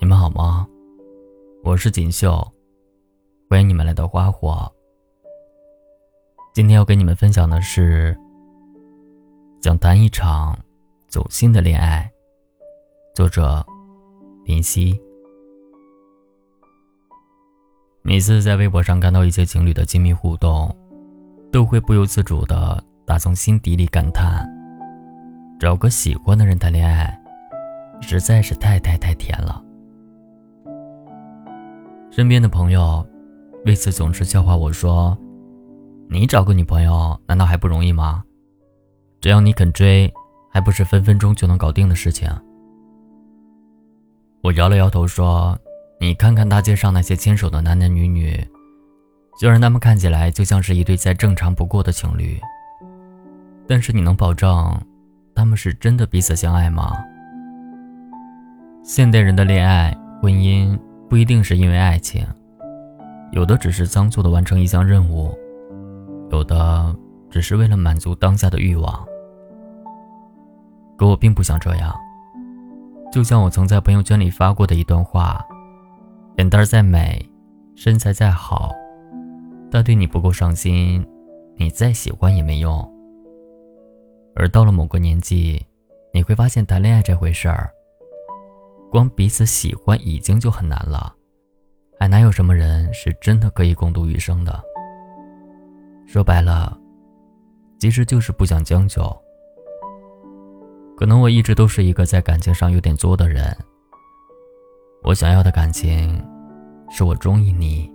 你们好吗？我是锦绣，欢迎你们来到花火。今天要跟你们分享的是，想谈一场走心的恋爱。作者林夕。每次在微博上看到一些情侣的亲密互动，都会不由自主的打从心底里感叹：找个喜欢的人谈恋爱，实在是太太太甜了。身边的朋友为此总是笑话我说：“你找个女朋友难道还不容易吗？只要你肯追，还不是分分钟就能搞定的事情？”我摇了摇头说。你看看大街上那些牵手的男男女女，虽然他们看起来就像是一对再正常不过的情侣，但是你能保证他们是真的彼此相爱吗？现代人的恋爱、婚姻不一定是因为爱情，有的只是仓促的完成一项任务，有的只是为了满足当下的欲望。可我并不想这样，就像我曾在朋友圈里发过的一段话。脸蛋再美，身材再好，但对你不够上心，你再喜欢也没用。而到了某个年纪，你会发现谈恋爱这回事儿，光彼此喜欢已经就很难了，还哪有什么人是真的可以共度余生的？说白了，其实就是不想将就。可能我一直都是一个在感情上有点作的人。我想要的感情，是我中意你，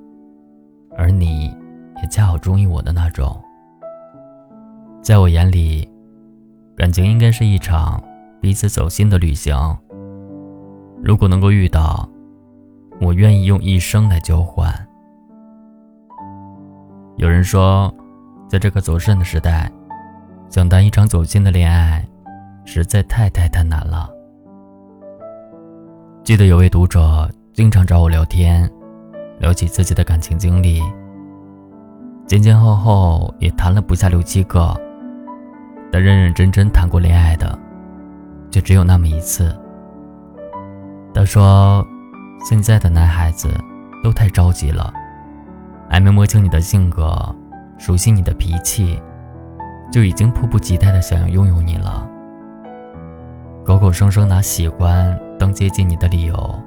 而你也恰好中意我的那种。在我眼里，感情应该是一场彼此走心的旅行。如果能够遇到，我愿意用一生来交换。有人说，在这个走肾的时代，想谈一场走心的恋爱，实在太太太难了。记得有位读者经常找我聊天，聊起自己的感情经历。前前后后也谈了不下六七个，但认认真真谈过恋爱的，就只有那么一次。说：“现在的男孩子都太着急了，还没摸清你的性格，熟悉你的脾气，就已经迫不及待的想要拥有你了。口口声声拿喜欢。”当接近你的理由，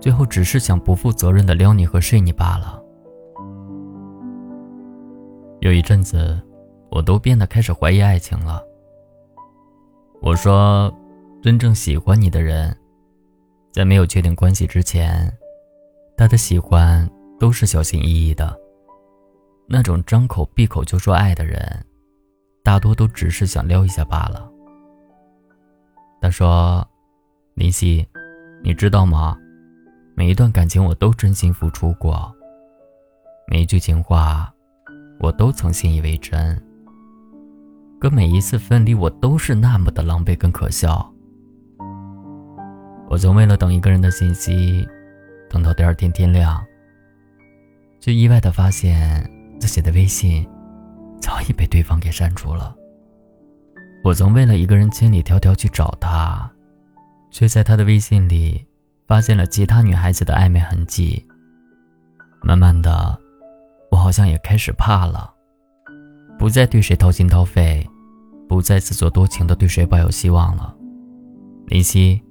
最后只是想不负责任的撩你和睡你罢了。有一阵子，我都变得开始怀疑爱情了。我说，真正喜欢你的人，在没有确定关系之前，他的喜欢都是小心翼翼的。那种张口闭口就说爱的人，大多都只是想撩一下罢了。他说。林夕，你知道吗？每一段感情我都真心付出过，每一句情话我都曾信以为真。可每一次分离，我都是那么的狼狈跟可笑。我曾为了等一个人的信息，等到第二天天亮，却意外的发现自己的微信早已被对方给删除了。我曾为了一个人千里迢迢去找他。却在他的微信里发现了其他女孩子的暧昧痕迹。慢慢的，我好像也开始怕了，不再对谁掏心掏肺，不再自作多情的对谁抱有希望了。林夕，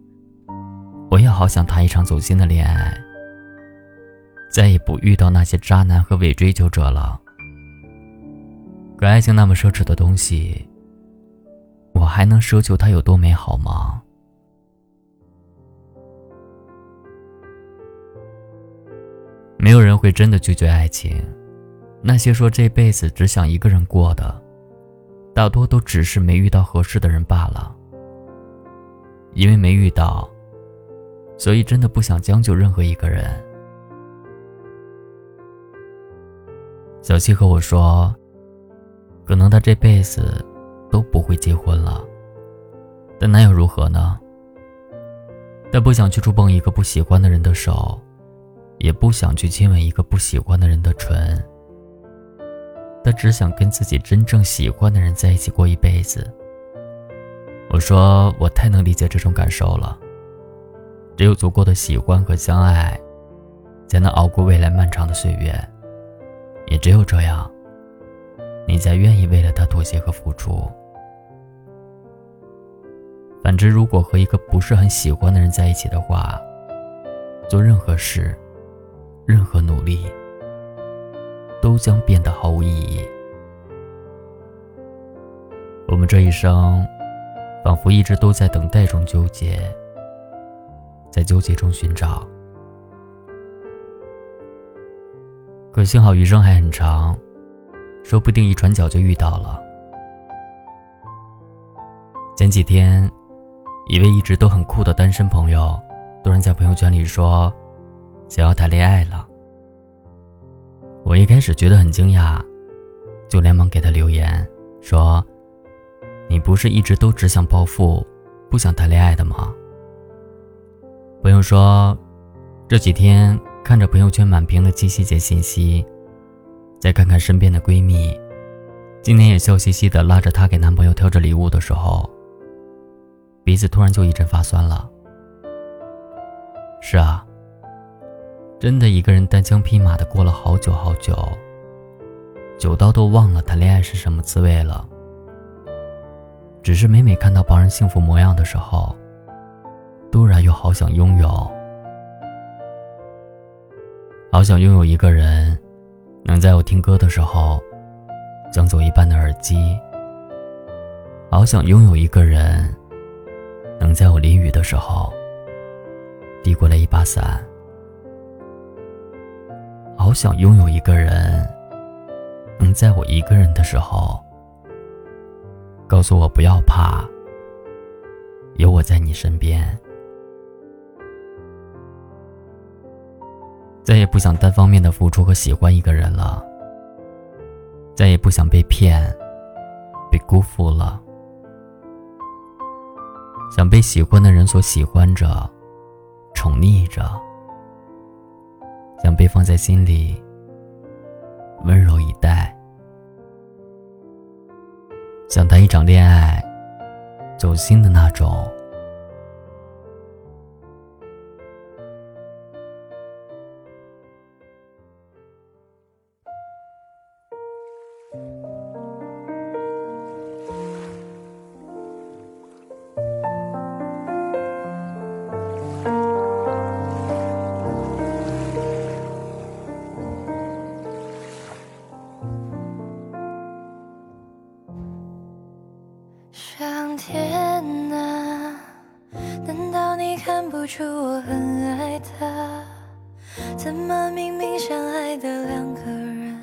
我也好想谈一场走心的恋爱，再也不遇到那些渣男和伪追求者了。可爱情那么奢侈的东西，我还能奢求它有多美好吗？没有人会真的拒绝爱情，那些说这辈子只想一个人过的，大多都只是没遇到合适的人罢了。因为没遇到，所以真的不想将就任何一个人。小七和我说，可能他这辈子都不会结婚了，但那又如何呢？他不想去触碰一个不喜欢的人的手。也不想去亲吻一个不喜欢的人的唇，他只想跟自己真正喜欢的人在一起过一辈子。我说我太能理解这种感受了，只有足够的喜欢和相爱，才能熬过未来漫长的岁月。也只有这样，你才愿意为了他妥协和付出。反之，如果和一个不是很喜欢的人在一起的话，做任何事、任何努力，都将变得毫无意义。我们这一生，仿佛一直都在等待中纠结，在纠结中寻找。可幸好余生还很长，说不定一转角就遇到了。前几天，一位一直都很酷的单身朋友，突然在朋友圈里说，想要谈恋爱了。我一开始觉得很惊讶，就连忙给他留言说：“你不是一直都只想暴富，不想谈恋爱的吗？”朋友说，这几天。看着朋友圈满屏的七夕节信息，再看看身边的闺蜜，今天也笑嘻嘻的拉着她给男朋友挑着礼物的时候，鼻子突然就一阵发酸了。是啊，真的一个人单枪匹马的过了好久好久，久到都忘了谈恋爱是什么滋味了。只是每每看到旁人幸福模样的时候，突然又好想拥有。好想拥有一个人，能在我听歌的时候，将走一半的耳机。好想拥有一个人，能在我淋雨的时候，递过来一把伞。好想拥有一个人，能在我一个人的时候，告诉我不要怕，有我在你身边。不想单方面的付出和喜欢一个人了，再也不想被骗、被辜负了。想被喜欢的人所喜欢着、宠溺着，想被放在心里温柔以待，想谈一场恋爱，走心的那种。上天啊，难道你看不出我很爱他？怎么明明相爱的两个人，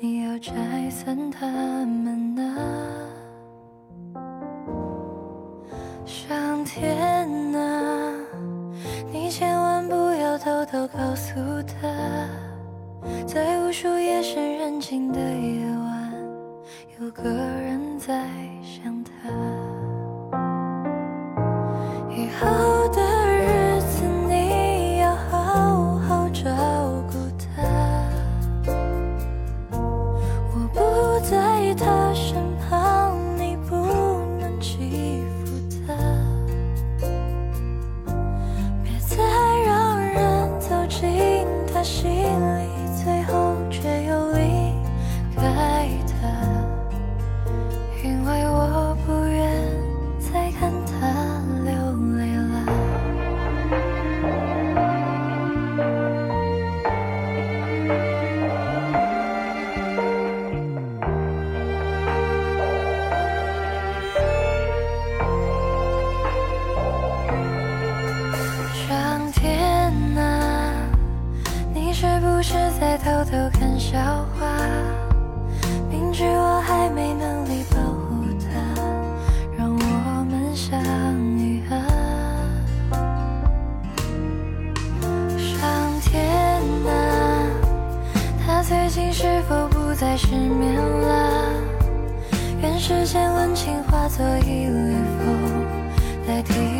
你要拆散他们呢？上天啊，你千万不要偷偷告诉他，在无数夜深人静的夜晚，有个人在代替